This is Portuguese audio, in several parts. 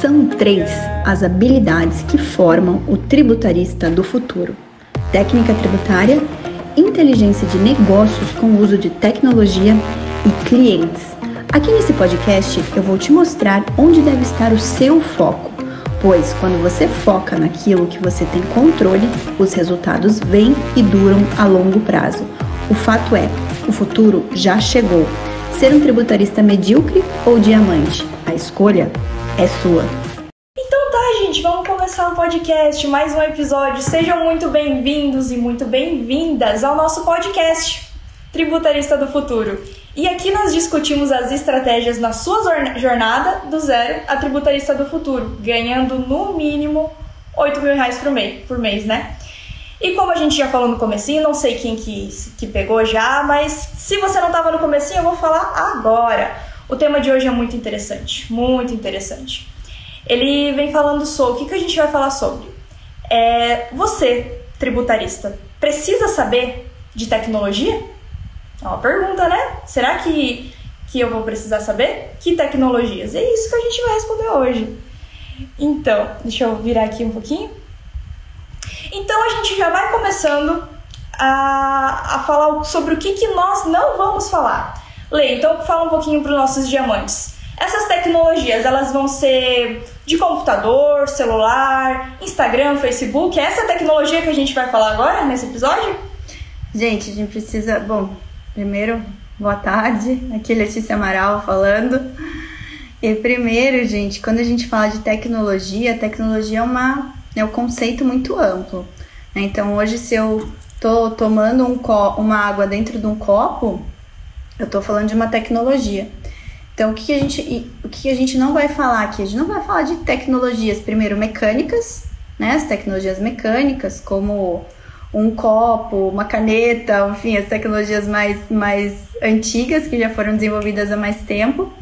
São três as habilidades que formam o tributarista do futuro: técnica tributária, inteligência de negócios com o uso de tecnologia e clientes. Aqui nesse podcast eu vou te mostrar onde deve estar o seu foco, pois quando você foca naquilo que você tem controle, os resultados vêm e duram a longo prazo. O fato é, o futuro já chegou. Ser um tributarista medíocre ou diamante? A escolha é sua. Então tá, gente, vamos começar o podcast, mais um episódio. Sejam muito bem-vindos e muito bem-vindas ao nosso podcast Tributarista do Futuro. E aqui nós discutimos as estratégias na sua jornada do zero a tributarista do futuro, ganhando no mínimo 8 mil reais por mês, por mês, né? E como a gente já falou no comecinho, não sei quem que, que pegou já, mas se você não estava no comecinho, eu vou falar agora. O tema de hoje é muito interessante, muito interessante. Ele vem falando sobre, o que, que a gente vai falar sobre? É, você, tributarista, precisa saber de tecnologia? É uma pergunta, né? Será que, que eu vou precisar saber? Que tecnologias? É isso que a gente vai responder hoje. Então, deixa eu virar aqui um pouquinho. Então a gente já vai começando a, a falar sobre o que, que nós não vamos falar. Lê, então fala um pouquinho para os nossos diamantes. Essas tecnologias, elas vão ser de computador, celular, Instagram, Facebook. É essa tecnologia que a gente vai falar agora nesse episódio? Gente, a gente precisa. Bom, primeiro, boa tarde. Aqui é Letícia Amaral falando. E primeiro, gente, quando a gente fala de tecnologia, tecnologia é uma é um conceito muito amplo. Né? Então, hoje, se eu tô tomando um uma água dentro de um copo, eu tô falando de uma tecnologia. Então, o que a gente, o que a gente não vai falar aqui? A gente não vai falar de tecnologias, primeiro, mecânicas, né? As tecnologias mecânicas, como um copo, uma caneta, enfim, as tecnologias mais, mais antigas que já foram desenvolvidas há mais tempo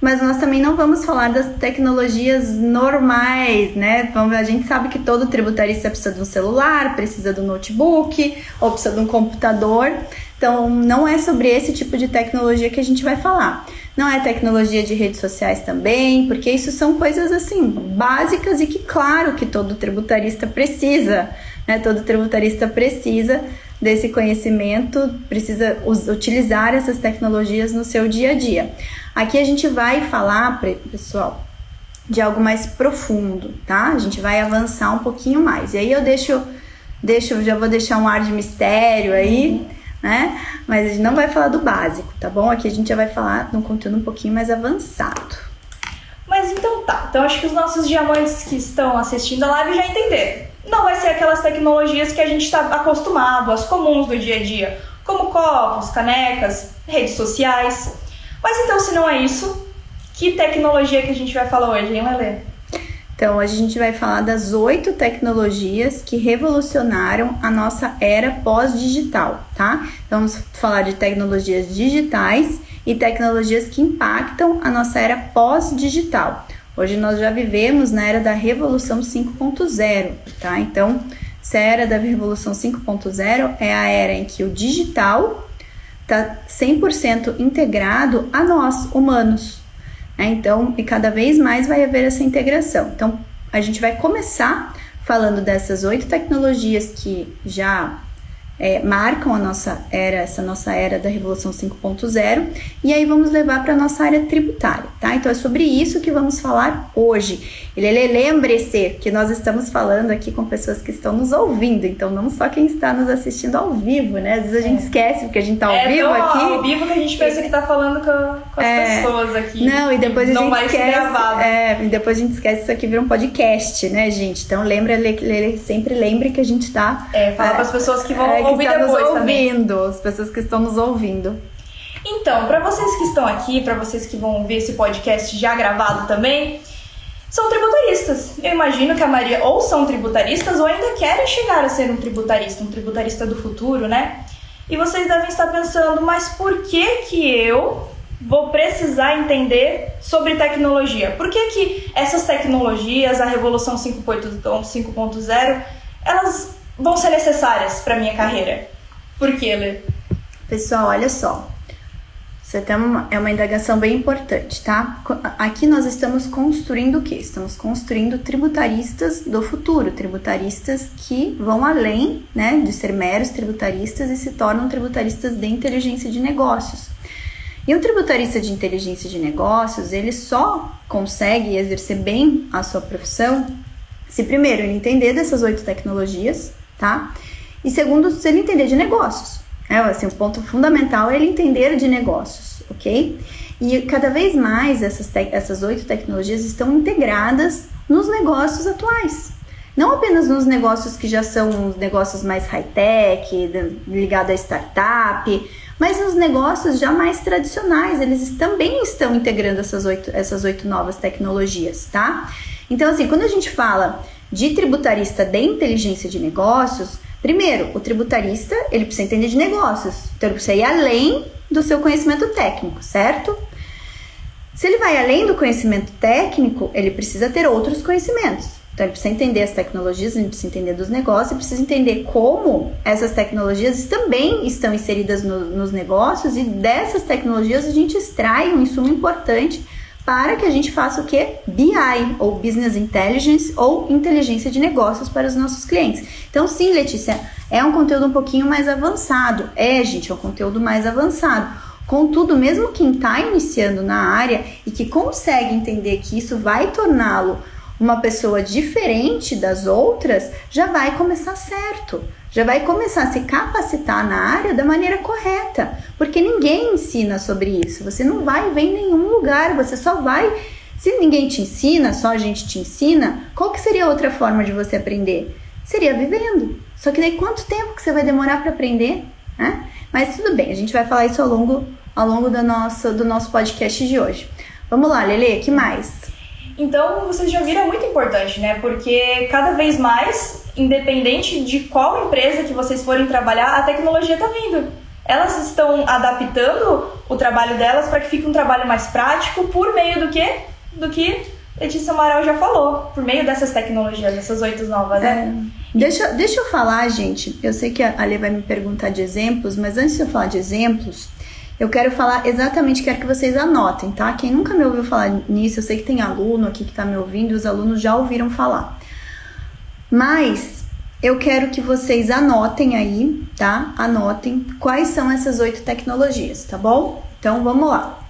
mas nós também não vamos falar das tecnologias normais, né? A gente sabe que todo tributarista precisa de um celular, precisa de um notebook, ou precisa de um computador. Então, não é sobre esse tipo de tecnologia que a gente vai falar. Não é tecnologia de redes sociais também, porque isso são coisas assim básicas e que, claro, que todo tributarista precisa, né? Todo tributarista precisa desse conhecimento, precisa utilizar essas tecnologias no seu dia a dia. Aqui a gente vai falar, pessoal, de algo mais profundo, tá? A gente vai avançar um pouquinho mais. E aí eu deixo, deixo já vou deixar um ar de mistério aí, né? Mas a gente não vai falar do básico, tá bom? Aqui a gente já vai falar de um conteúdo um pouquinho mais avançado. Mas então tá. Então acho que os nossos diamantes que estão assistindo a live já entenderam. Não vai ser aquelas tecnologias que a gente está acostumado, as comuns do dia a dia, como copos, canecas, redes sociais. Mas então, se não é isso, que tecnologia que a gente vai falar hoje, hein, Lelê? Então, a gente vai falar das oito tecnologias que revolucionaram a nossa era pós-digital, tá? Então, vamos falar de tecnologias digitais e tecnologias que impactam a nossa era pós-digital. Hoje nós já vivemos na era da Revolução 5.0, tá? Então, se a era da Revolução 5.0 é a era em que o digital está 100% integrado a nós, humanos. Né? Então, e cada vez mais vai haver essa integração. Então, a gente vai começar falando dessas oito tecnologias que já é, marcam a nossa era, essa nossa era da Revolução 5.0, e aí vamos levar para a nossa área tributária, tá? Então é sobre isso que vamos falar hoje. Lembre-se que nós estamos falando aqui com pessoas que estão nos ouvindo, então não só quem está nos assistindo ao vivo, né? Às vezes a gente é. esquece porque a gente está ao é vivo aqui. ao vivo que a gente pensa que está falando com, com as é, pessoas aqui. Não, e depois a gente esquece. É, e depois a gente esquece que isso aqui vira um podcast, né, gente? Então lembra, sempre lembre que a gente está. É, fala para as pessoas que vão é, ouvir tá depois nos também. ouvindo, as pessoas que estão nos ouvindo. Então, para vocês que estão aqui, para vocês que vão ver esse podcast já gravado também, são tributaristas. Eu imagino que a Maria ou são tributaristas ou ainda querem chegar a ser um tributarista, um tributarista do futuro, né? E vocês devem estar pensando, mas por que que eu vou precisar entender sobre tecnologia? Por que que essas tecnologias, a Revolução 5.0, elas vão ser necessárias para minha carreira? Por quê, Lê? Pessoal, olha só. Você tem uma, é uma indagação bem importante, tá? Aqui nós estamos construindo o quê? Estamos construindo tributaristas do futuro, tributaristas que vão além, né, de ser meros tributaristas e se tornam tributaristas de inteligência de negócios. E um tributarista de inteligência de negócios, ele só consegue exercer bem a sua profissão se primeiro ele entender dessas oito tecnologias, tá? E segundo, se ele entender de negócios. É, assim, o ponto fundamental é ele entender de negócios, ok? E cada vez mais essas, essas oito tecnologias estão integradas nos negócios atuais. Não apenas nos negócios que já são os negócios mais high-tech, ligados à startup, mas nos negócios já mais tradicionais, eles também estão integrando essas oito, essas oito novas tecnologias, tá? Então, assim, quando a gente fala de tributarista de inteligência de negócios, Primeiro, o tributarista, ele precisa entender de negócios, então ele precisa ir além do seu conhecimento técnico, certo? Se ele vai além do conhecimento técnico, ele precisa ter outros conhecimentos. Então ele precisa entender as tecnologias, ele precisa entender dos negócios, ele precisa entender como essas tecnologias também estão inseridas no, nos negócios e dessas tecnologias a gente extrai um insumo importante para que a gente faça o que? BI, ou Business Intelligence, ou inteligência de negócios para os nossos clientes. Então, sim, Letícia, é um conteúdo um pouquinho mais avançado. É, gente, é um conteúdo mais avançado. Contudo, mesmo quem está iniciando na área e que consegue entender que isso vai torná-lo uma pessoa diferente das outras, já vai começar certo já vai começar a se capacitar na área da maneira correta, porque ninguém ensina sobre isso. Você não vai ver em nenhum lugar, você só vai. Se ninguém te ensina, só a gente te ensina, qual que seria outra forma de você aprender? Seria vivendo. Só que daí quanto tempo que você vai demorar para aprender? Né? Mas tudo bem, a gente vai falar isso ao longo, ao longo do, nosso, do nosso podcast de hoje. Vamos lá, Lele, que mais? Então, vocês já viram é muito importante, né? Porque cada vez mais, independente de qual empresa que vocês forem trabalhar, a tecnologia está vindo. Elas estão adaptando o trabalho delas para que fique um trabalho mais prático por meio do que? Do que Letícia Amaral já falou, por meio dessas tecnologias, dessas oito novas, né? É. Deixa, deixa eu falar, gente. Eu sei que a Ali vai me perguntar de exemplos, mas antes de eu falar de exemplos, eu quero falar exatamente, quero que vocês anotem, tá? Quem nunca me ouviu falar nisso, eu sei que tem aluno aqui que está me ouvindo, os alunos já ouviram falar. Mas eu quero que vocês anotem aí, tá? Anotem quais são essas oito tecnologias, tá bom? Então vamos lá.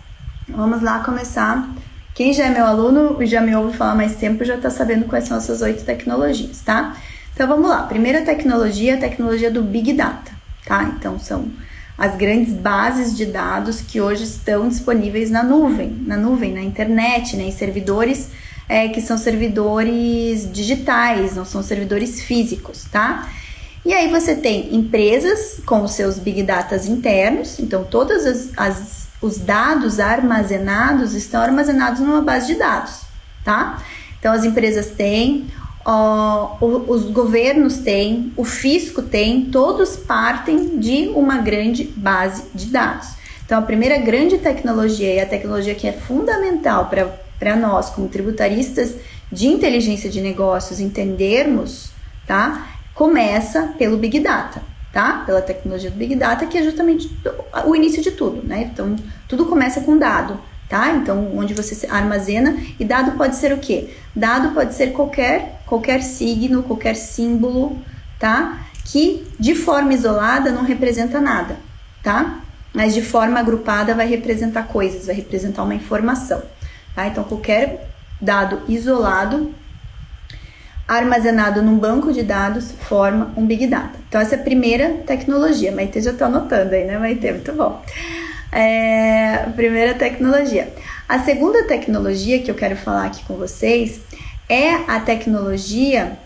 Vamos lá começar. Quem já é meu aluno e já me ouve falar mais tempo já está sabendo quais são essas oito tecnologias, tá? Então vamos lá. Primeira tecnologia, a tecnologia do Big Data, tá? Então são as grandes bases de dados que hoje estão disponíveis na nuvem, na nuvem, na internet, né, em servidores é, que são servidores digitais, não são servidores físicos, tá? E aí você tem empresas com seus big data internos, então todos as, as, os dados armazenados estão armazenados numa base de dados, tá? Então as empresas têm, os governos têm, o fisco tem, todos partem de uma grande base de dados. Então, a primeira grande tecnologia e a tecnologia que é fundamental para nós, como tributaristas de inteligência de negócios, entendermos, tá? Começa pelo Big Data, tá? Pela tecnologia do Big Data, que é justamente o início de tudo, né? Então, tudo começa com dado tá? Então, onde você armazena e dado pode ser o quê? Dado pode ser qualquer qualquer signo, qualquer símbolo, tá? Que de forma isolada não representa nada, tá? Mas de forma agrupada vai representar coisas, vai representar uma informação, tá? Então, qualquer dado isolado armazenado num banco de dados forma um Big Data. Então, essa é a primeira tecnologia. Maite já tá anotando aí, né, Maite? Muito bom. É, primeira tecnologia. A segunda tecnologia que eu quero falar aqui com vocês é a tecnologia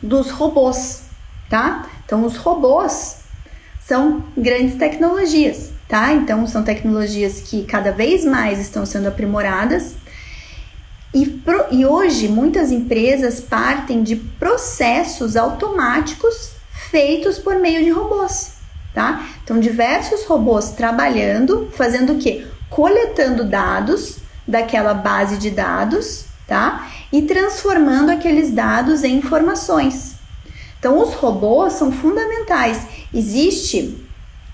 dos robôs, tá? Então, os robôs são grandes tecnologias, tá? Então, são tecnologias que cada vez mais estão sendo aprimoradas. E, pro, e hoje, muitas empresas partem de processos automáticos feitos por meio de robôs tá? Então, diversos robôs trabalhando, fazendo o quê? Coletando dados daquela base de dados, tá? E transformando aqueles dados em informações. Então, os robôs são fundamentais. Existe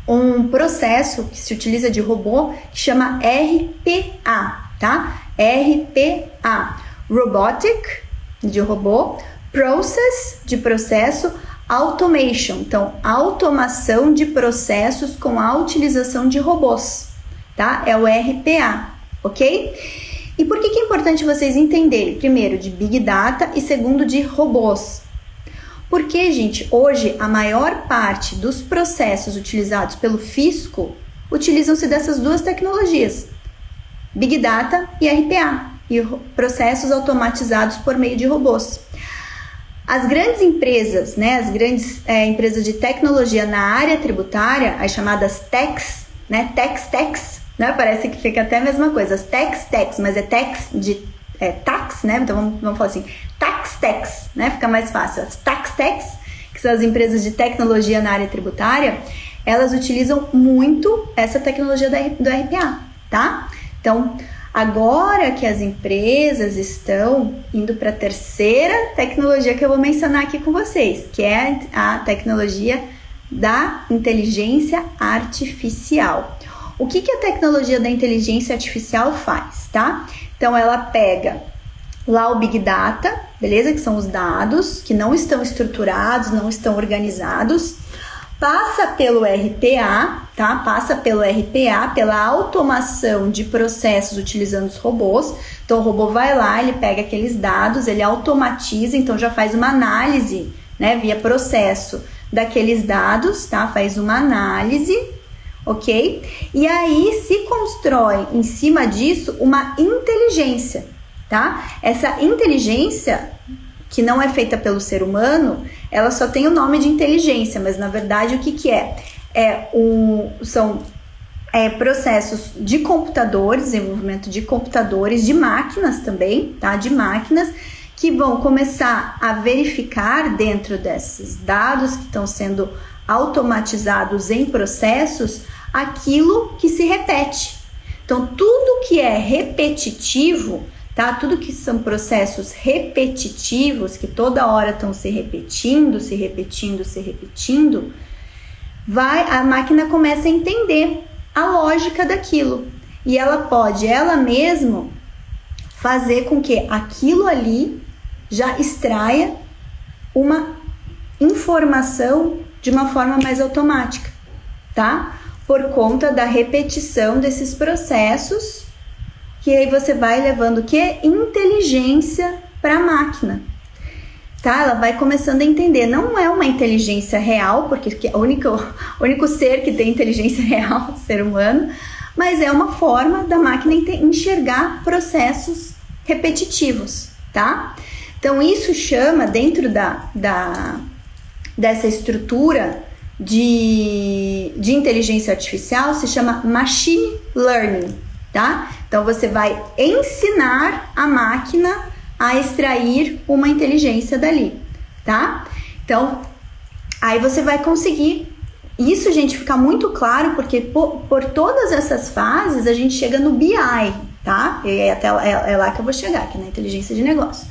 um processo que se utiliza de robô que chama RPA, tá? RPA, Robotic de robô, Process de processo, Automation, então automação de processos com a utilização de robôs, tá? É o RPA, ok? E por que, que é importante vocês entenderem? Primeiro, de Big Data e segundo, de robôs. Porque, gente, hoje a maior parte dos processos utilizados pelo fisco utilizam-se dessas duas tecnologias, Big Data e RPA, e processos automatizados por meio de robôs. As grandes empresas, né, as grandes é, empresas de tecnologia na área tributária, as chamadas techs, né, techs, techs, né, parece que fica até a mesma coisa, as techs, techs, mas é techs de é, tax, né, então vamos, vamos falar assim, tax, techs, né, fica mais fácil, as tax, techs, que são as empresas de tecnologia na área tributária, elas utilizam muito essa tecnologia do RPA, tá? Então, Agora que as empresas estão indo para a terceira tecnologia que eu vou mencionar aqui com vocês, que é a tecnologia da inteligência artificial. O que, que a tecnologia da inteligência artificial faz, tá? Então ela pega lá o Big Data, beleza? Que são os dados que não estão estruturados, não estão organizados passa pelo RPA, tá? Passa pelo RPA, pela automação de processos utilizando os robôs. Então o robô vai lá, ele pega aqueles dados, ele automatiza, então já faz uma análise, né, via processo daqueles dados, tá? Faz uma análise, OK? E aí se constrói em cima disso uma inteligência, tá? Essa inteligência que não é feita pelo ser humano, ela só tem o nome de inteligência, mas na verdade o que, que é? É um, são é, processos de computadores, desenvolvimento de computadores, de máquinas também, tá? De máquinas que vão começar a verificar dentro desses dados que estão sendo automatizados em processos aquilo que se repete. Então, tudo que é repetitivo tá? Tudo que são processos repetitivos, que toda hora estão se repetindo, se repetindo, se repetindo, vai a máquina começa a entender a lógica daquilo. E ela pode ela mesma fazer com que aquilo ali já extraia uma informação de uma forma mais automática, tá? Por conta da repetição desses processos que aí você vai levando o que? Inteligência para a máquina. Tá? Ela vai começando a entender. Não é uma inteligência real, porque é o único, o único ser que tem inteligência real, o ser humano, mas é uma forma da máquina enxergar processos repetitivos, tá? Então isso chama dentro da, da dessa estrutura de, de inteligência artificial se chama machine learning, tá? Então você vai ensinar a máquina a extrair uma inteligência dali, tá? Então, aí você vai conseguir. Isso, gente, fica muito claro porque por, por todas essas fases a gente chega no BI, tá? E é, até, é, é lá que eu vou chegar, aqui na inteligência de negócio.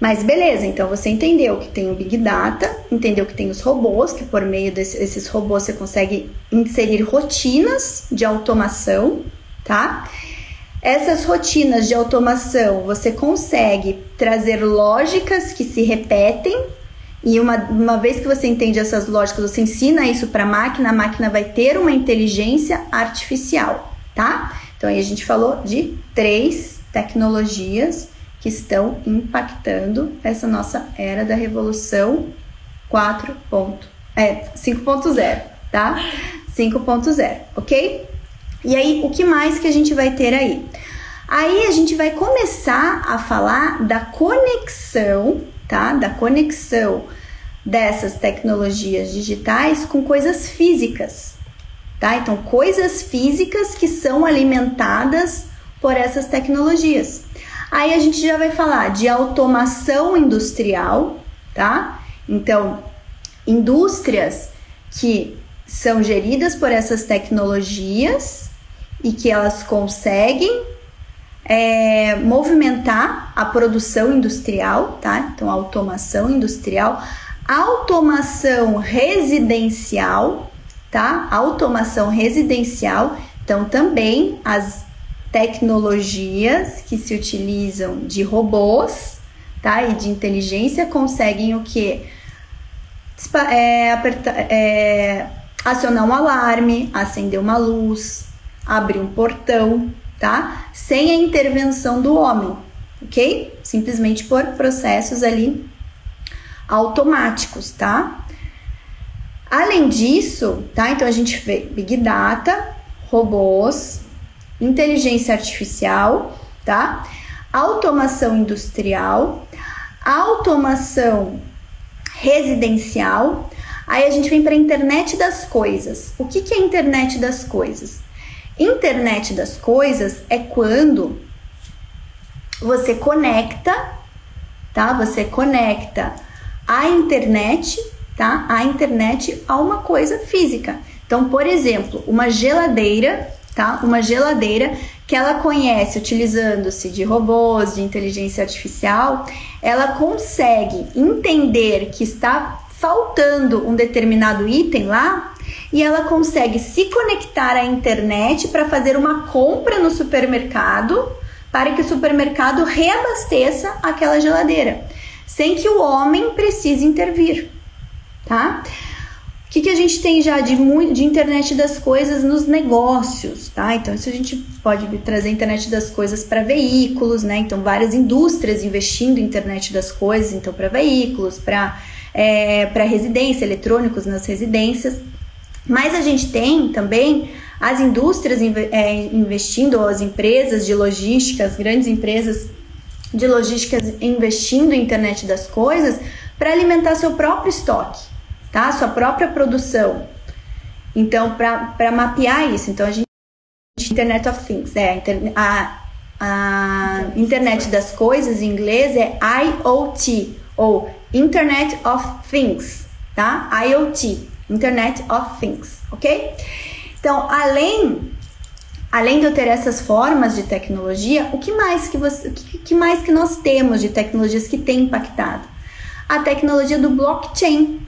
Mas beleza, então você entendeu que tem o Big Data, entendeu que tem os robôs, que por meio desses robôs você consegue inserir rotinas de automação, tá? Essas rotinas de automação você consegue trazer lógicas que se repetem e uma, uma vez que você entende essas lógicas, você ensina isso para a máquina, a máquina vai ter uma inteligência artificial, tá? Então aí a gente falou de três tecnologias que estão impactando essa nossa era da revolução 4. é 5.0, tá? 5.0, ok? E aí, o que mais que a gente vai ter aí? Aí a gente vai começar a falar da conexão, tá? Da conexão dessas tecnologias digitais com coisas físicas, tá? Então, coisas físicas que são alimentadas por essas tecnologias. Aí a gente já vai falar de automação industrial, tá? Então, indústrias que são geridas por essas tecnologias e que elas conseguem é, movimentar a produção industrial, tá? Então, automação industrial, automação residencial, tá? Automação residencial, então também as tecnologias que se utilizam de robôs, tá? E de inteligência conseguem o que? É, é, acionar um alarme, acender uma luz, abrir um portão, tá? Sem a intervenção do homem, ok? Simplesmente por processos ali automáticos, tá? Além disso, tá? Então a gente vê Big Data, robôs, inteligência artificial, tá? Automação industrial, automação residencial. Aí a gente vem para a internet das coisas. O que, que é a internet das coisas? Internet das coisas é quando você conecta, tá? Você conecta a internet, tá? A internet a uma coisa física. Então, por exemplo, uma geladeira, tá? Uma geladeira que ela conhece utilizando-se de robôs, de inteligência artificial, ela consegue entender que está faltando um determinado item lá e ela consegue se conectar à internet para fazer uma compra no supermercado para que o supermercado reabasteça aquela geladeira, sem que o homem precise intervir, tá? O que, que a gente tem já de, de internet das coisas nos negócios, tá? Então, isso a gente pode trazer internet das coisas para veículos, né? Então, várias indústrias investindo em internet das coisas, então, para veículos, para é, para residência, eletrônicos nas residências. Mas a gente tem também as indústrias é, investindo, ou as empresas de logística, as grandes empresas de logística investindo em internet das coisas para alimentar seu próprio estoque tá? Sua própria produção. Então, para mapear isso, então a gente Internet of Things, é a, a internet das coisas em inglês é IoT ou Internet of Things, tá? IoT, Internet of Things, ok? Então, além além de eu ter essas formas de tecnologia, o que mais que você, o que, que mais que nós temos de tecnologias que têm impactado? A tecnologia do blockchain,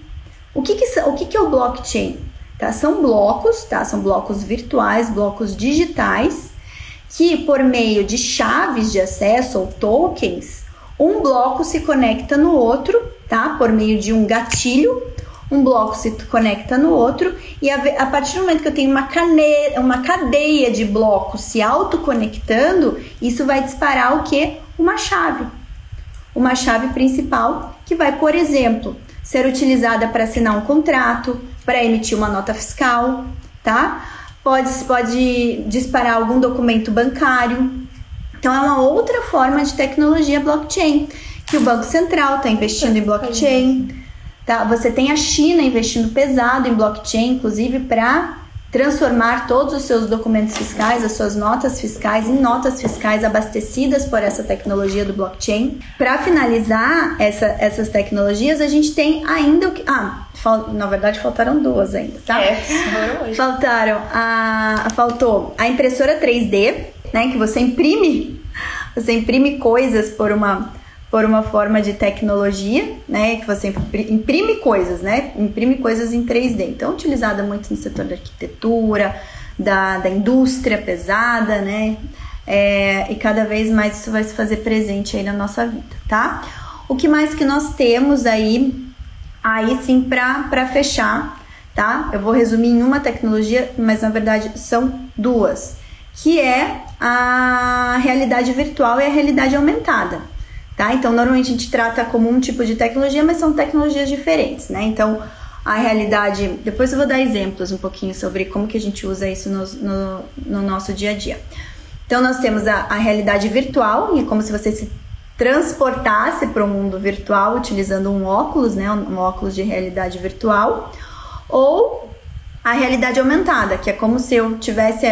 o que, que, o que, que é o blockchain? Tá? São blocos, tá? São blocos virtuais, blocos digitais, que por meio de chaves de acesso ou tokens, um bloco se conecta no outro, tá? Por meio de um gatilho, um bloco se conecta no outro, e a, a partir do momento que eu tenho uma, cane, uma cadeia de blocos se autoconectando, isso vai disparar o que? Uma chave. Uma chave principal que vai, por exemplo, ser utilizada para assinar um contrato, para emitir uma nota fiscal, tá? Pode, pode disparar algum documento bancário. Então, é uma outra forma de tecnologia blockchain, que o Banco Central está investindo em blockchain. Tá? Você tem a China investindo pesado em blockchain, inclusive para transformar todos os seus documentos fiscais, as suas notas fiscais, em notas fiscais abastecidas por essa tecnologia do blockchain. Para finalizar essa, essas tecnologias, a gente tem ainda o que. Ah, fal, na verdade faltaram duas ainda, tá? É, hoje. Faltaram a. Faltou a impressora 3D, né? Que você imprime. Você imprime coisas por uma por uma forma de tecnologia, né, que você imprime coisas, né, imprime coisas em 3D. Então, utilizada muito no setor da arquitetura, da, da indústria pesada, né, é, e cada vez mais isso vai se fazer presente aí na nossa vida, tá? O que mais que nós temos aí, aí sim, para fechar, tá? Eu vou resumir em uma tecnologia, mas na verdade são duas, que é a realidade virtual e a realidade aumentada tá? Então, normalmente a gente trata como um tipo de tecnologia, mas são tecnologias diferentes, né? Então, a realidade. Depois eu vou dar exemplos um pouquinho sobre como que a gente usa isso no, no, no nosso dia a dia. Então, nós temos a, a realidade virtual, e é como se você se transportasse para o mundo virtual utilizando um óculos, né? Um, óculos de realidade virtual, ou a realidade aumentada, que é como se eu tivesse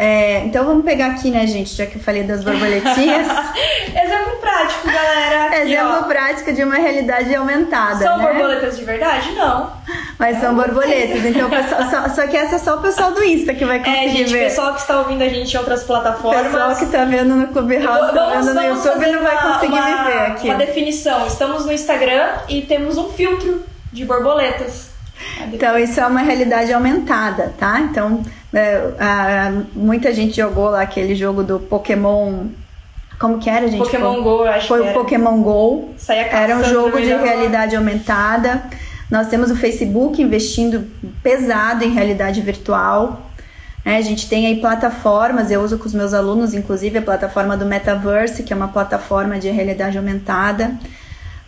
é, então vamos pegar aqui, né, gente, já que eu falei das borboletinhas. Exemplo prático, galera. Aqui, Exemplo ó. prático de uma realidade aumentada. São né? borboletas de verdade? Não. Mas é são borboletas. Então, pessoal, só, só, que essa é só o pessoal do Insta que vai é, conseguir é, gente, ver. O pessoal que está ouvindo a gente em outras plataformas. O pessoal que está vendo no Clubhouse, está vendo no YouTube, não vai conseguir uma, me ver aqui. Uma definição. Estamos no Instagram e temos um filtro de borboletas. Então, isso é uma realidade aumentada, tá? Então, é, a, muita gente jogou lá aquele jogo do Pokémon. Como que era, gente? Pokémon Go, eu acho Foi que o era. Pokémon Go. Era um jogo de realidade aumentada. Nós temos o Facebook investindo pesado em realidade virtual. né? a gente tem aí plataformas, eu uso com os meus alunos, inclusive a plataforma do Metaverse, que é uma plataforma de realidade aumentada.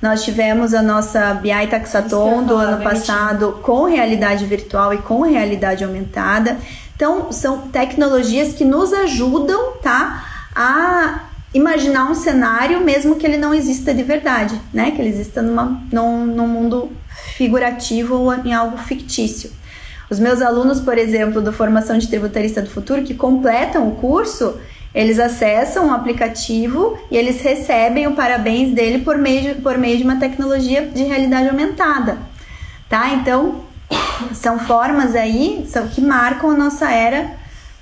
Nós tivemos a nossa BI Taxaton do ano passado com realidade virtual e com realidade aumentada. Então, são tecnologias que nos ajudam, tá? A imaginar um cenário mesmo que ele não exista de verdade, né? Que ele exista numa, num, num mundo figurativo ou em algo fictício. Os meus alunos, por exemplo, do Formação de Tributarista do Futuro, que completam o curso, eles acessam um aplicativo e eles recebem o parabéns dele por meio de, por meio de uma tecnologia de realidade aumentada, tá? Então, são formas aí são, que marcam a nossa era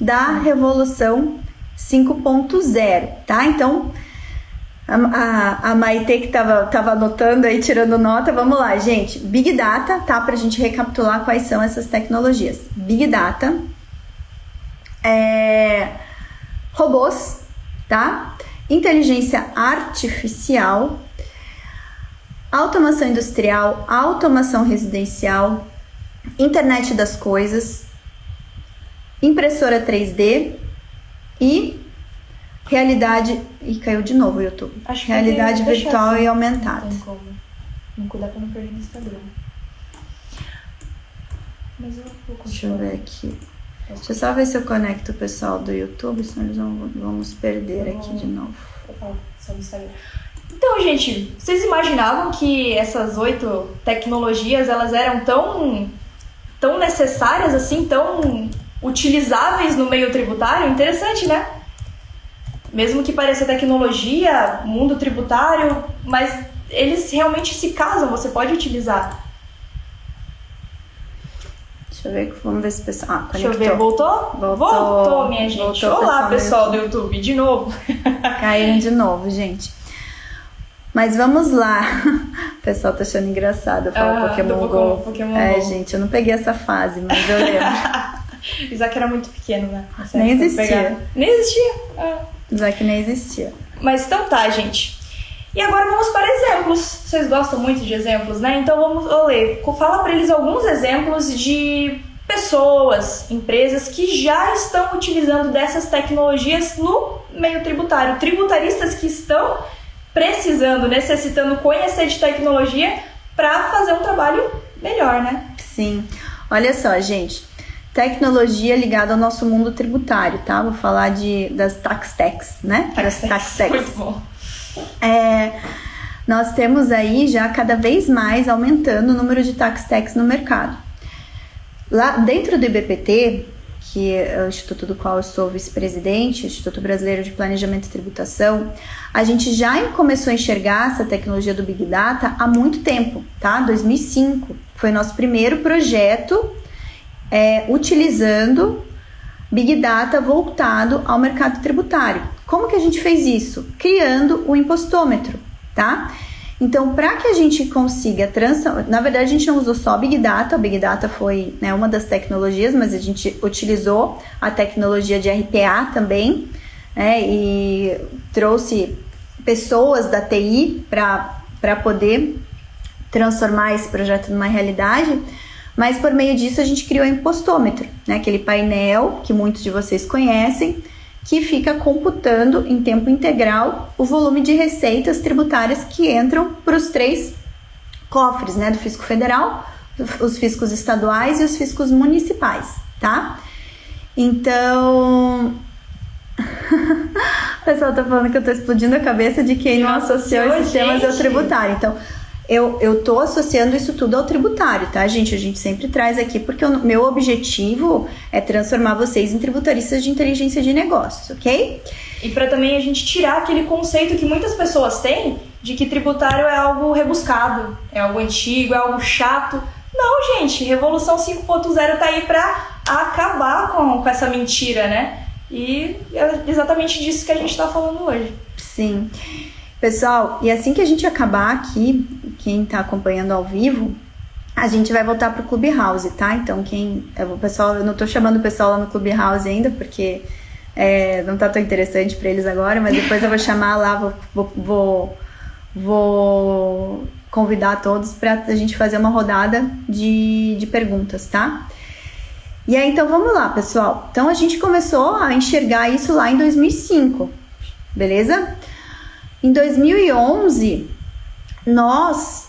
da revolução 5.0, tá? Então, a, a, a Maite que tava, tava anotando aí, tirando nota, vamos lá, gente. Big Data, tá? Pra gente recapitular quais são essas tecnologias. Big Data, é, robôs, tá? Inteligência artificial, automação industrial, automação residencial, internet das coisas, impressora 3D e realidade. E caiu de novo o YouTube. Acho que realidade que virtual deixar e assim. aumentada. Não tem como. Não cuidar pra não perder no Instagram. Mas eu vou Deixa eu ver aqui. Deixa eu só ver se eu conecto o pessoal do YouTube, senão eles vão, vão nos perder aqui de novo. Vou falar só no Instagram. Então, gente, vocês imaginavam que essas oito tecnologias elas eram tão, tão necessárias assim, tão utilizáveis no meio tributário? Interessante, né? Mesmo que pareça tecnologia, mundo tributário, mas eles realmente se casam, você pode utilizar. Deixa eu ver, vamos ver se o pessoal. Ah, Deixa eu conectou. ver, voltou? Voltou. minha gente. Voltou, Olá, pessoal pessoal do do YouTube, de novo. Caíram de novo, gente. Mas vamos lá. O pessoal tá achando engraçado falar Ah, Pokémon Go. Pokémon é, Go. gente, eu não peguei essa fase, mas eu lembro. Isaac era muito pequeno, né? Nem existia. Nem existia. Ah. Que nem existia. Mas então tá, gente. E agora vamos para exemplos. Vocês gostam muito de exemplos, né? Então vamos ler. Fala para eles alguns exemplos de pessoas, empresas que já estão utilizando dessas tecnologias no meio tributário. Tributaristas que estão precisando, necessitando conhecer de tecnologia para fazer um trabalho melhor, né? Sim. Olha só, gente. Tecnologia ligada ao nosso mundo tributário, tá? Vou falar de, das tax techs, né? Das tax. Muito bom. É, nós temos aí já cada vez mais aumentando o número de tax techs no mercado. Lá dentro do IBPT, que é o instituto do qual eu sou vice-presidente, Instituto Brasileiro de Planejamento e Tributação, a gente já começou a enxergar essa tecnologia do Big Data há muito tempo, tá? 2005 foi nosso primeiro projeto é, utilizando Big Data voltado ao mercado tributário. Como que a gente fez isso? Criando o impostômetro, tá? Então, para que a gente consiga transformar, na verdade a gente não usou só Big Data, Big Data foi né, uma das tecnologias, mas a gente utilizou a tecnologia de RPA também, né, e trouxe pessoas da TI para poder transformar esse projeto numa realidade. Mas por meio disso a gente criou o impostômetro, né? aquele painel que muitos de vocês conhecem, que fica computando em tempo integral o volume de receitas tributárias que entram para os três cofres, né? Do fisco federal, os fiscos estaduais e os fiscos municipais, tá? Então. o pessoal tá falando que eu tô explodindo a cabeça de quem não associou esses sistemas ao tributário. Então, eu, eu tô associando isso tudo ao tributário, tá, gente? A gente sempre traz aqui, porque o meu objetivo é transformar vocês em tributaristas de inteligência de negócios, ok? E para também a gente tirar aquele conceito que muitas pessoas têm de que tributário é algo rebuscado, é algo antigo, é algo chato. Não, gente, Revolução 5.0 tá aí para acabar com, com essa mentira, né? E é exatamente disso que a gente tá falando hoje. Sim. Pessoal, e assim que a gente acabar aqui, quem está acompanhando ao vivo, a gente vai voltar pro Clubhouse, tá? Então, quem. O pessoal, eu não tô chamando o pessoal lá no Clubhouse ainda, porque é, não tá tão interessante para eles agora, mas depois eu vou chamar lá, vou, vou, vou, vou convidar todos para a gente fazer uma rodada de, de perguntas, tá? E aí, então vamos lá, pessoal. Então a gente começou a enxergar isso lá em 2005, beleza? Em 2011, nós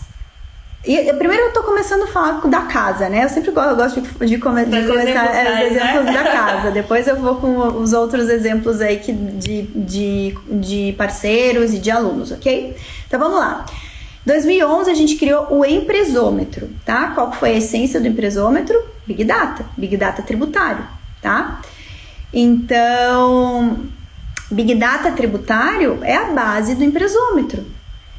e, primeiro eu tô começando a falar da casa, né? Eu sempre gosto de, de, come, de começar exemplos, é, os exemplos né? da casa. Depois eu vou com os outros exemplos aí que, de, de, de parceiros e de alunos, ok? Então vamos lá. 2011 a gente criou o empresômetro, tá? Qual foi a essência do empresômetro? Big Data, Big Data tributário, tá? Então, Big Data tributário é a base do empresômetro.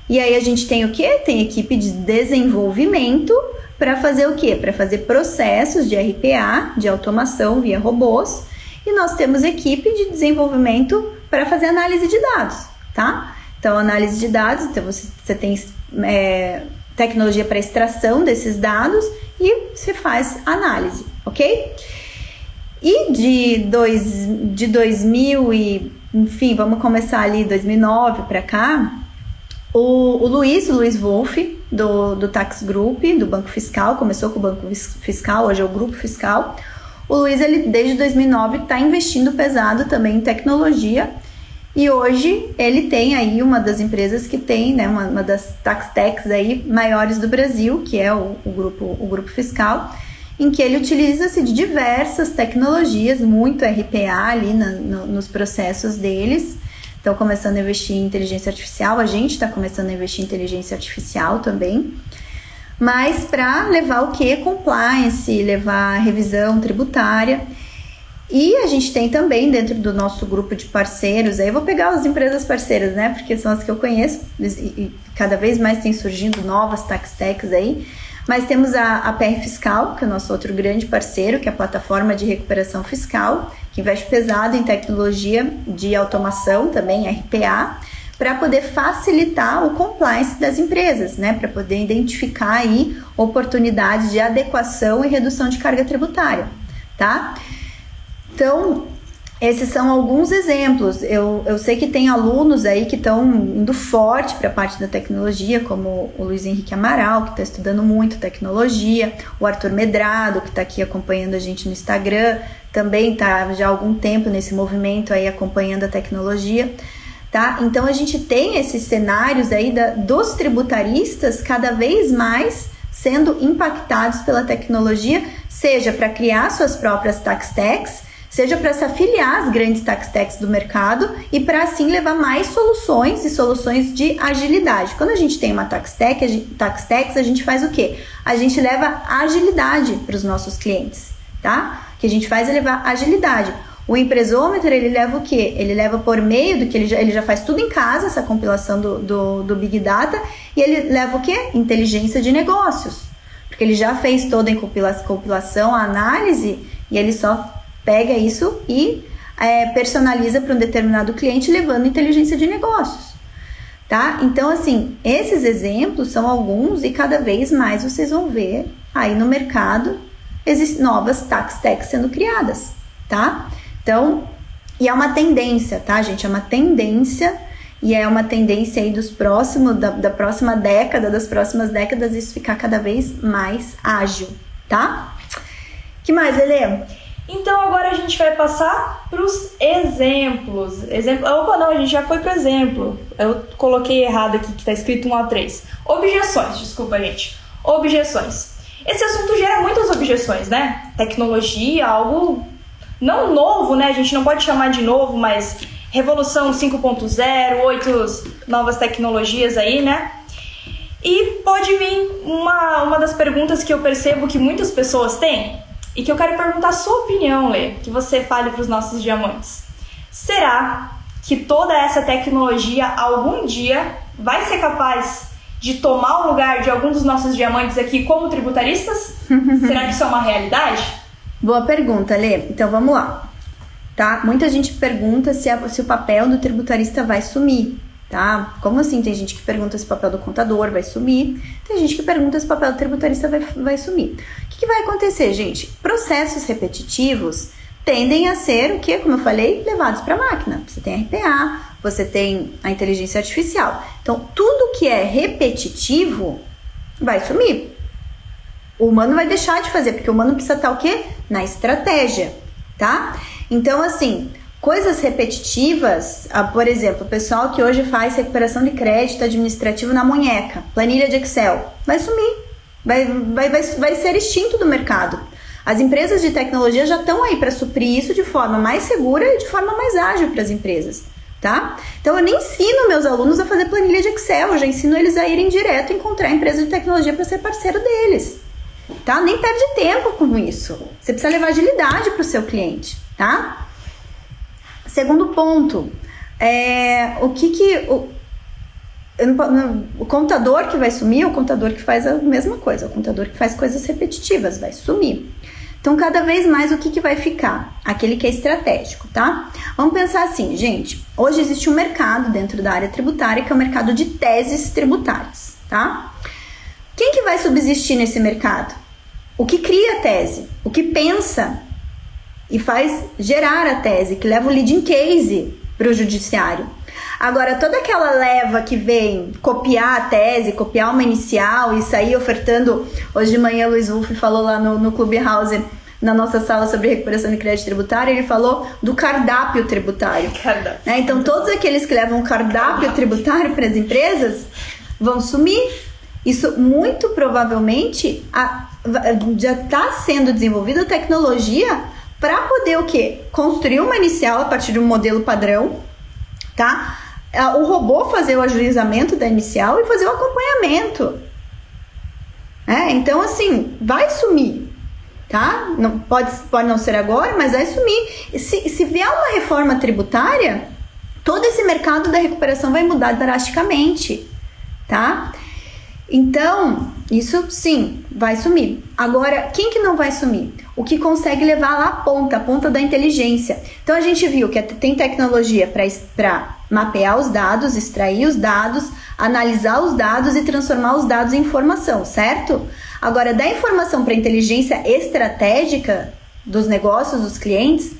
E aí a gente tem o que? Tem equipe de desenvolvimento para fazer o que? Para fazer processos de RPA, de automação via robôs, e nós temos equipe de desenvolvimento para fazer análise de dados, tá? Então, análise de dados, então você, você tem é, tecnologia para extração desses dados e você faz análise, ok? E de, dois, de 2000 e, enfim, vamos começar ali 2009 para cá, o, o Luiz, o Luiz Wolff, do, do Tax Group, do Banco Fiscal, começou com o Banco Fiscal, hoje é o Grupo Fiscal. O Luiz, ele desde 2009 está investindo pesado também em tecnologia. E hoje ele tem aí uma das empresas que tem, né, uma, uma das tax techs aí maiores do Brasil, que é o, o, grupo, o Grupo Fiscal, em que ele utiliza-se de diversas tecnologias, muito RPA ali na, no, nos processos deles, estão começando a investir em inteligência artificial, a gente está começando a investir em inteligência artificial também, mas para levar o que? Compliance, levar revisão tributária. E a gente tem também dentro do nosso grupo de parceiros, aí eu vou pegar as empresas parceiras, né? Porque são as que eu conheço, e cada vez mais tem surgindo novas tax techs aí. Mas temos a, a PR Fiscal, que é o nosso outro grande parceiro, que é a plataforma de recuperação fiscal, que investe pesado em tecnologia de automação, também RPA, para poder facilitar o compliance das empresas, né? Para poder identificar aí oportunidades de adequação e redução de carga tributária, tá? Então, esses são alguns exemplos. Eu, eu sei que tem alunos aí que estão indo forte para a parte da tecnologia, como o Luiz Henrique Amaral, que está estudando muito tecnologia, o Arthur Medrado, que está aqui acompanhando a gente no Instagram, também está já há algum tempo nesse movimento aí acompanhando a tecnologia. Tá? Então a gente tem esses cenários aí da, dos tributaristas cada vez mais sendo impactados pela tecnologia, seja para criar suas próprias tax techs, seja para se afiliar às grandes tax do mercado e para assim levar mais soluções e soluções de agilidade. Quando a gente tem uma tax tech, a techs, a gente faz o quê? A gente leva agilidade para os nossos clientes, tá? O que a gente faz é levar agilidade. O empresômetro, ele leva o quê? Ele leva por meio do que ele já, ele já faz tudo em casa, essa compilação do, do, do Big Data, e ele leva o quê? Inteligência de negócios. Porque ele já fez toda a compilação, a análise, e ele só pega isso e é, personaliza para um determinado cliente, levando inteligência de negócios. Tá? Então, assim, esses exemplos são alguns e cada vez mais vocês vão ver aí no mercado existem novas tax techs sendo criadas, tá? Então, e é uma tendência, tá, gente? É uma tendência e é uma tendência aí dos próximos, da, da próxima década, das próximas décadas, isso ficar cada vez mais ágil, tá? que mais, Helena? Então agora a gente vai passar para os exemplos. Exemplo, opa, não, a gente já foi para exemplo. Eu coloquei errado aqui que está escrito 1 a 3. Objeções, desculpa, gente. Objeções. Esse assunto gera muitas objeções, né? Tecnologia, algo não novo, né? A gente não pode chamar de novo, mas revolução 5.0, oito novas tecnologias aí, né? E pode vir uma, uma das perguntas que eu percebo que muitas pessoas têm e que eu quero perguntar a sua opinião, Lê, que você fale para os nossos diamantes. Será que toda essa tecnologia algum dia vai ser capaz de tomar o lugar de algum dos nossos diamantes aqui como tributaristas? Será que isso é uma realidade? Boa pergunta, Lê. Então vamos lá. Tá? Muita gente pergunta se, a, se o papel do tributarista vai sumir. Tá? Como assim? Tem gente que pergunta se o papel do contador vai sumir, tem gente que pergunta se o papel do tributarista vai, vai sumir. O que, que vai acontecer, gente? Processos repetitivos tendem a ser o que, como eu falei, levados para a máquina. Você tem RPA, você tem a inteligência artificial. Então, tudo que é repetitivo vai sumir. O humano vai deixar de fazer, porque o humano precisa estar o quê? Na estratégia, tá? Então, assim, coisas repetitivas, ah, por exemplo, o pessoal que hoje faz recuperação de crédito administrativo na munheca, planilha de Excel, vai sumir, vai, vai, vai, vai ser extinto do mercado. As empresas de tecnologia já estão aí para suprir isso de forma mais segura e de forma mais ágil para as empresas, tá? Então eu nem ensino meus alunos a fazer planilha de Excel, eu já ensino eles a irem direto encontrar a empresa de tecnologia para ser parceiro deles, tá? Nem perde tempo com isso. Você precisa levar agilidade para o seu cliente, tá? Segundo ponto, é, o que que o, o contador que vai sumir é o contador que faz a mesma coisa, o contador que faz coisas repetitivas vai sumir. Então, cada vez mais o que, que vai ficar? Aquele que é estratégico, tá? Vamos pensar assim, gente. Hoje existe um mercado dentro da área tributária que é o mercado de teses tributárias, tá? Quem que vai subsistir nesse mercado? O que cria tese, o que pensa e faz gerar a tese, que leva o leading case para o judiciário. Agora, toda aquela leva que vem copiar a tese, copiar uma inicial e sair ofertando. Hoje de manhã, Luiz Wolff falou lá no, no Clubhouse, na nossa sala sobre recuperação de crédito tributário, ele falou do cardápio tributário. Cardápio. Né? Então, todos aqueles que levam cardápio tributário para as empresas vão sumir. Isso muito provavelmente a, já está sendo desenvolvida tecnologia para poder o quê? Construir uma inicial a partir de um modelo padrão, tá? O robô fazer o ajuizamento da inicial e fazer o acompanhamento. É, então, assim, vai sumir, tá? Não, pode, pode não ser agora, mas vai sumir. Se, se vier uma reforma tributária, todo esse mercado da recuperação vai mudar drasticamente, tá? Então, isso sim, vai sumir. Agora, quem que não vai sumir? O que consegue levar lá a ponta, a ponta da inteligência. Então, a gente viu que tem tecnologia para mapear os dados, extrair os dados, analisar os dados e transformar os dados em informação, certo? Agora, da informação para inteligência estratégica dos negócios dos clientes,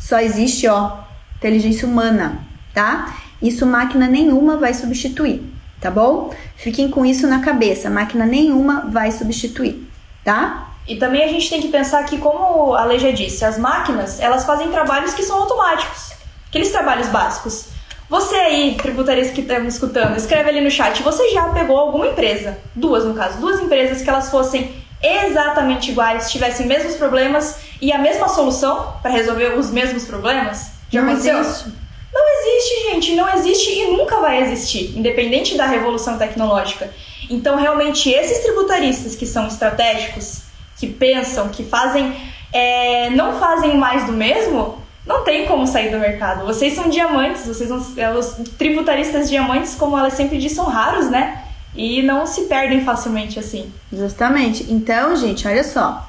só existe, ó, inteligência humana, tá? Isso máquina nenhuma vai substituir tá bom? Fiquem com isso na cabeça, máquina nenhuma vai substituir, tá? E também a gente tem que pensar que, como a lei já disse, as máquinas, elas fazem trabalhos que são automáticos, aqueles trabalhos básicos. Você aí, tributarista que está me escutando, escreve ali no chat, você já pegou alguma empresa, duas no caso, duas empresas que elas fossem exatamente iguais, tivessem mesmos problemas e a mesma solução para resolver os mesmos problemas? Já Não aconteceu? Existe. Não existe, gente, não existe e nunca vai existir, independente da revolução tecnológica. Então, realmente, esses tributaristas que são estratégicos, que pensam, que fazem, é, não fazem mais do mesmo, não tem como sair do mercado. Vocês são diamantes, vocês são é, os tributaristas diamantes, como ela sempre diz, são raros, né? E não se perdem facilmente assim. Justamente. Então, gente, olha só.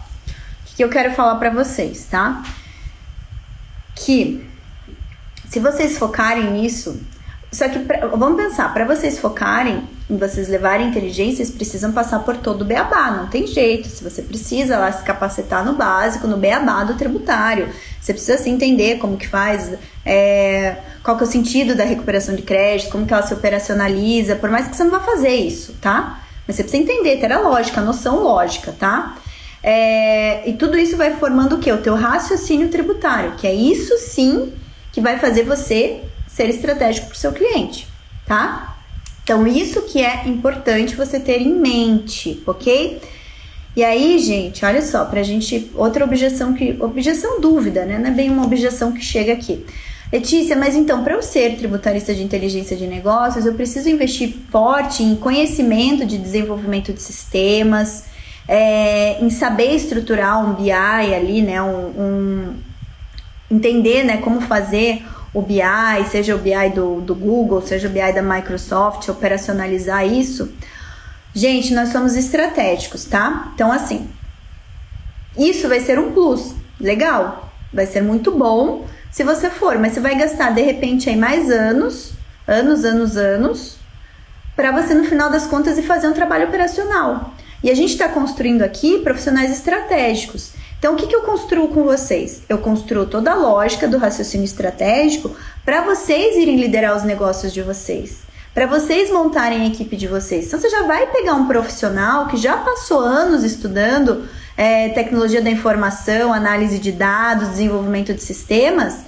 O que eu quero falar para vocês, tá? Que se vocês focarem nisso, só que pra, vamos pensar, para vocês focarem em vocês levarem inteligência, vocês precisam passar por todo o beabá, não tem jeito. Se você precisa lá se capacitar no básico, no beabá do tributário, você precisa se entender como que faz, é, qual que é o sentido da recuperação de crédito, como que ela se operacionaliza, por mais que você não vá fazer isso, tá? Mas você precisa entender, ter a lógica, a noção lógica, tá? É, e tudo isso vai formando o que? O teu raciocínio tributário, que é isso sim que vai fazer você ser estratégico para o seu cliente, tá? Então, isso que é importante você ter em mente, ok? E aí, gente, olha só, pra gente. Outra objeção que. Objeção dúvida, né? Não é bem uma objeção que chega aqui. Letícia, mas então, para eu ser tributarista de inteligência de negócios, eu preciso investir forte em conhecimento de desenvolvimento de sistemas, é, em saber estruturar um BI ali, né? um, um entender né, como fazer o BI, seja o BI do, do Google, seja o BI da Microsoft, operacionalizar isso. Gente, nós somos estratégicos, tá? Então, assim, isso vai ser um plus, legal, vai ser muito bom se você for, mas você vai gastar de repente aí mais anos anos, anos, anos, para você no final das contas ir fazer um trabalho operacional. E a gente está construindo aqui profissionais estratégicos. Então, o que, que eu construo com vocês? Eu construo toda a lógica do raciocínio estratégico para vocês irem liderar os negócios de vocês, para vocês montarem a equipe de vocês. Então, você já vai pegar um profissional que já passou anos estudando é, tecnologia da informação, análise de dados, desenvolvimento de sistemas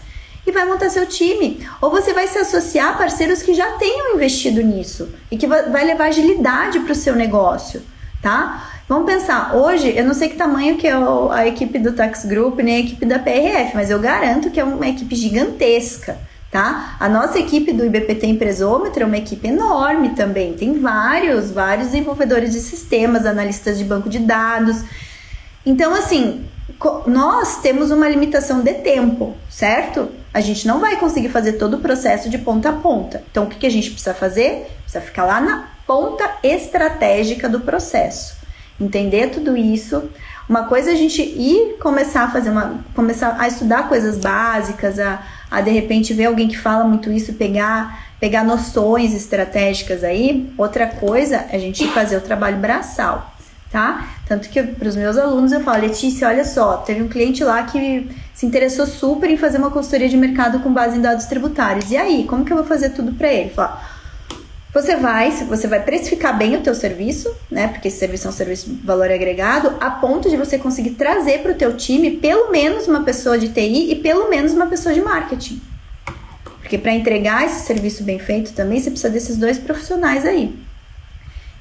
e vai montar seu time. Ou você vai se associar a parceiros que já tenham investido nisso e que vai levar agilidade para o seu negócio, tá? Vamos pensar, hoje eu não sei que tamanho que é a equipe do Tax Group nem a equipe da PRF, mas eu garanto que é uma equipe gigantesca, tá? A nossa equipe do IBPT Empresômetro é uma equipe enorme também, tem vários, vários desenvolvedores de sistemas, analistas de banco de dados. Então, assim, nós temos uma limitação de tempo, certo? A gente não vai conseguir fazer todo o processo de ponta a ponta. Então, o que a gente precisa fazer? Precisa ficar lá na ponta estratégica do processo entender tudo isso. Uma coisa é a gente ir começar a fazer uma. começar a estudar coisas básicas, a, a de repente ver alguém que fala muito isso, pegar, pegar noções estratégicas aí. Outra coisa é a gente fazer o trabalho braçal, tá? Tanto que para os meus alunos eu falo, Letícia, olha só, teve um cliente lá que se interessou super em fazer uma consultoria de mercado com base em dados tributários. E aí, como que eu vou fazer tudo para ele? Fala, você vai, você vai precificar bem o teu serviço, né? Porque esse serviço é um serviço de valor agregado, a ponto de você conseguir trazer para o teu time pelo menos uma pessoa de TI e pelo menos uma pessoa de marketing. Porque para entregar esse serviço bem feito também você precisa desses dois profissionais aí.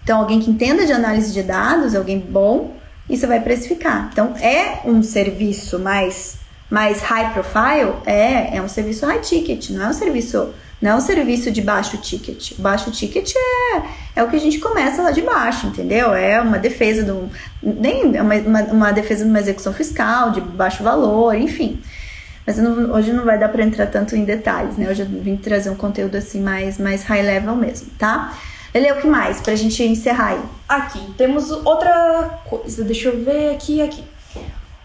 Então, alguém que entenda de análise de dados, alguém bom, e você vai precificar. Então, é um serviço mais, mais high profile? É, é um serviço high ticket, não é um serviço não é um serviço de baixo ticket. O baixo ticket é, é o que a gente começa lá de baixo, entendeu? É uma defesa do. Nem é uma, uma, uma defesa de uma execução fiscal, de baixo valor, enfim. Mas não, hoje não vai dar para entrar tanto em detalhes, né? Hoje eu vim trazer um conteúdo assim mais, mais high level mesmo, tá? Ele o que mais? Pra gente encerrar aí. Aqui, temos outra coisa. Deixa eu ver aqui aqui.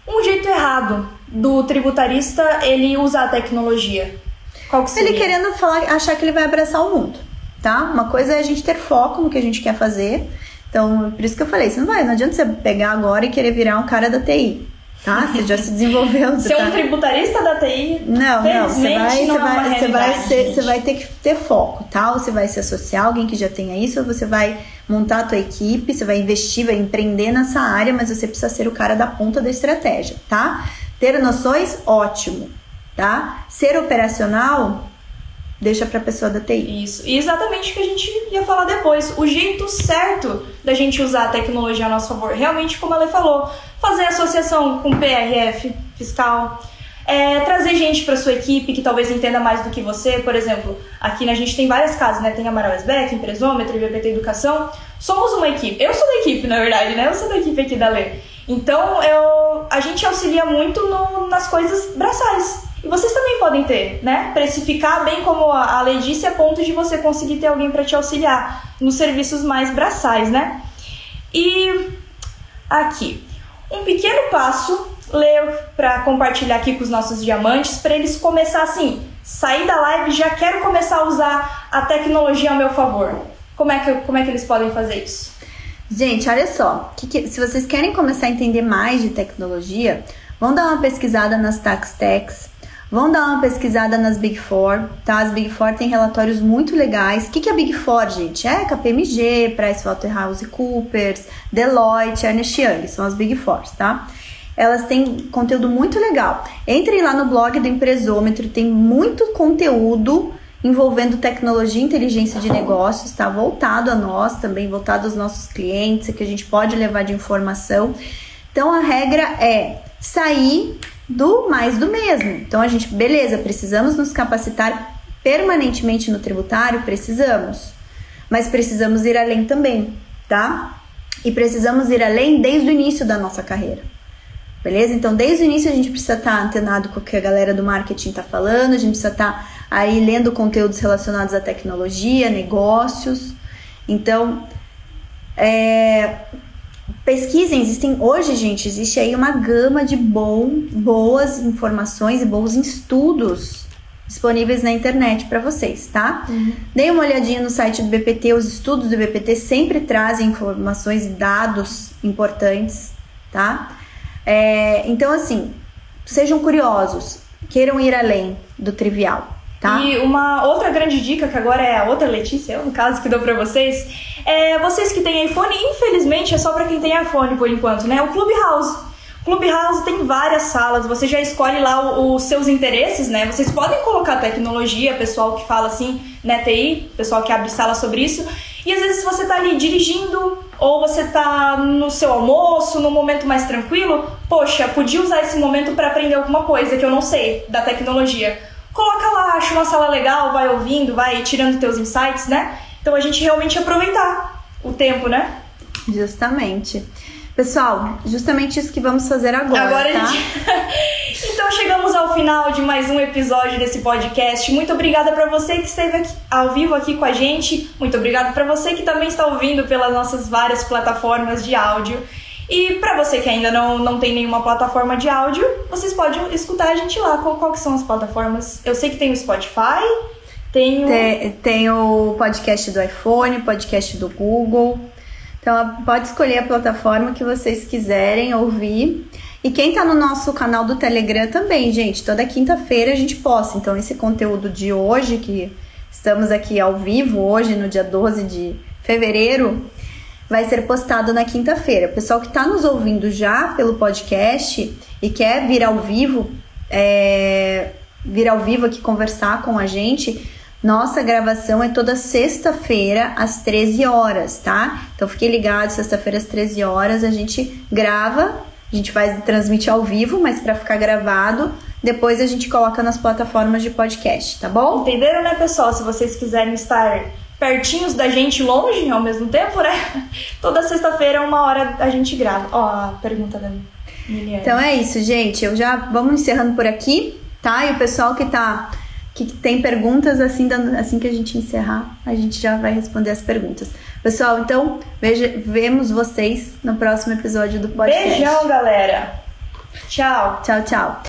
Um jeito errado do tributarista ele usar a tecnologia. Qual que seria? Ele querendo falar, achar que ele vai abraçar o mundo, tá? Uma coisa é a gente ter foco no que a gente quer fazer. Então, por isso que eu falei, você não vai, não adianta você pegar agora e querer virar um cara da TI. Tá? Você já se desenvolveu. Ser tá? um tributarista da TI. Não, não. Você vai, não você, é vai, você, vai ser, você vai ter que ter foco, tá? Ou você vai se associar a alguém que já tenha isso, ou você vai montar a tua equipe, você vai investir, vai empreender nessa área, mas você precisa ser o cara da ponta da estratégia, tá? Ter noções, ótimo tá? Ser operacional deixa para a pessoa da TI. Isso. E exatamente o que a gente ia falar depois. O jeito certo da gente usar a tecnologia a nosso favor. Realmente, como ela falou, fazer associação com PRF fiscal. É, trazer gente para sua equipe que talvez entenda mais do que você. Por exemplo, aqui né, a gente tem várias casas, né? Tem Amaral Esbeck, Empresômetro, IBPT Educação. Somos uma equipe. Eu sou da equipe, na verdade, né? Eu sou da equipe aqui da Lê. Então, eu, a gente auxilia muito no, nas coisas braçais e vocês também podem ter, né? Precificar bem como a lei disse, a ponto de você conseguir ter alguém para te auxiliar nos serviços mais braçais, né? E aqui, um pequeno passo, leio para compartilhar aqui com os nossos diamantes, para eles começar assim, sair da live já quero começar a usar a tecnologia ao meu favor. Como é que, como é que eles podem fazer isso? Gente, olha só, que que, se vocês querem começar a entender mais de tecnologia, vão dar uma pesquisada nas Tax Vão dar uma pesquisada nas Big Four, tá? As Big Four têm relatórios muito legais. O que, que é Big Four, gente? É KPMG, PricewaterhouseCoopers, Deloitte, Ernst Young, são as Big Four, tá? Elas têm conteúdo muito legal. Entrem lá no blog do Empresômetro, tem muito conteúdo envolvendo tecnologia e inteligência de negócios, tá? Voltado a nós também, voltado aos nossos clientes, que a gente pode levar de informação. Então a regra é sair do mais do mesmo. Então a gente, beleza, precisamos nos capacitar permanentemente no tributário, precisamos. Mas precisamos ir além também, tá? E precisamos ir além desde o início da nossa carreira. Beleza? Então, desde o início a gente precisa estar tá antenado com o que a galera do marketing está falando, a gente precisa estar tá aí lendo conteúdos relacionados à tecnologia, negócios. Então, é, Pesquisem, existem hoje, gente, existe aí uma gama de bom, boas informações e bons estudos disponíveis na internet para vocês, tá? Uhum. Deem uma olhadinha no site do BPT, os estudos do BPT sempre trazem informações e dados importantes, tá? É, então, assim, sejam curiosos, queiram ir além do trivial. Tá? E uma outra grande dica, que agora é a outra Letícia, eu no caso, que dou pra vocês, é vocês que têm iPhone, infelizmente é só pra quem tem iPhone por enquanto, né? O Clubhouse. Clubhouse tem várias salas, você já escolhe lá os seus interesses, né? Vocês podem colocar tecnologia, pessoal que fala assim, né, TI, pessoal que abre sala sobre isso. E às vezes você tá ali dirigindo ou você tá no seu almoço, num momento mais tranquilo, poxa, podia usar esse momento para aprender alguma coisa que eu não sei da tecnologia coloca lá, acha uma sala legal, vai ouvindo, vai tirando teus insights, né? Então a gente realmente aproveitar o tempo, né? Justamente. Pessoal, justamente isso que vamos fazer agora. Agora tá? gente... então chegamos ao final de mais um episódio desse podcast. Muito obrigada para você que esteve aqui, ao vivo aqui com a gente. Muito obrigada para você que também está ouvindo pelas nossas várias plataformas de áudio. E para você que ainda não, não tem nenhuma plataforma de áudio, vocês podem escutar a gente lá. Qual, qual que são as plataformas? Eu sei que tem o Spotify, tem o... Tem, tem o podcast do iPhone, podcast do Google. Então pode escolher a plataforma que vocês quiserem ouvir. E quem tá no nosso canal do Telegram também, gente, toda quinta-feira a gente posta. Então esse conteúdo de hoje, que estamos aqui ao vivo hoje, no dia 12 de fevereiro, vai ser postado na quinta-feira. Pessoal que está nos ouvindo já pelo podcast e quer vir ao vivo, é, vir ao vivo aqui conversar com a gente, nossa gravação é toda sexta-feira às 13 horas, tá? Então fique ligado, sexta-feira às 13 horas a gente grava, a gente vai transmitir ao vivo, mas para ficar gravado, depois a gente coloca nas plataformas de podcast, tá bom? Entenderam, né, pessoal? Se vocês quiserem estar pertinhos da gente, longe ao mesmo tempo, né? Toda sexta-feira, uma hora, a gente grava. Ó, a pergunta da Miliane. Então é isso, gente. Eu já vamos encerrando por aqui, tá? E o pessoal que tá que tem perguntas assim, assim que a gente encerrar, a gente já vai responder as perguntas. Pessoal, então, veja, vemos vocês no próximo episódio do podcast. Beijão, galera. Tchau. Tchau, tchau.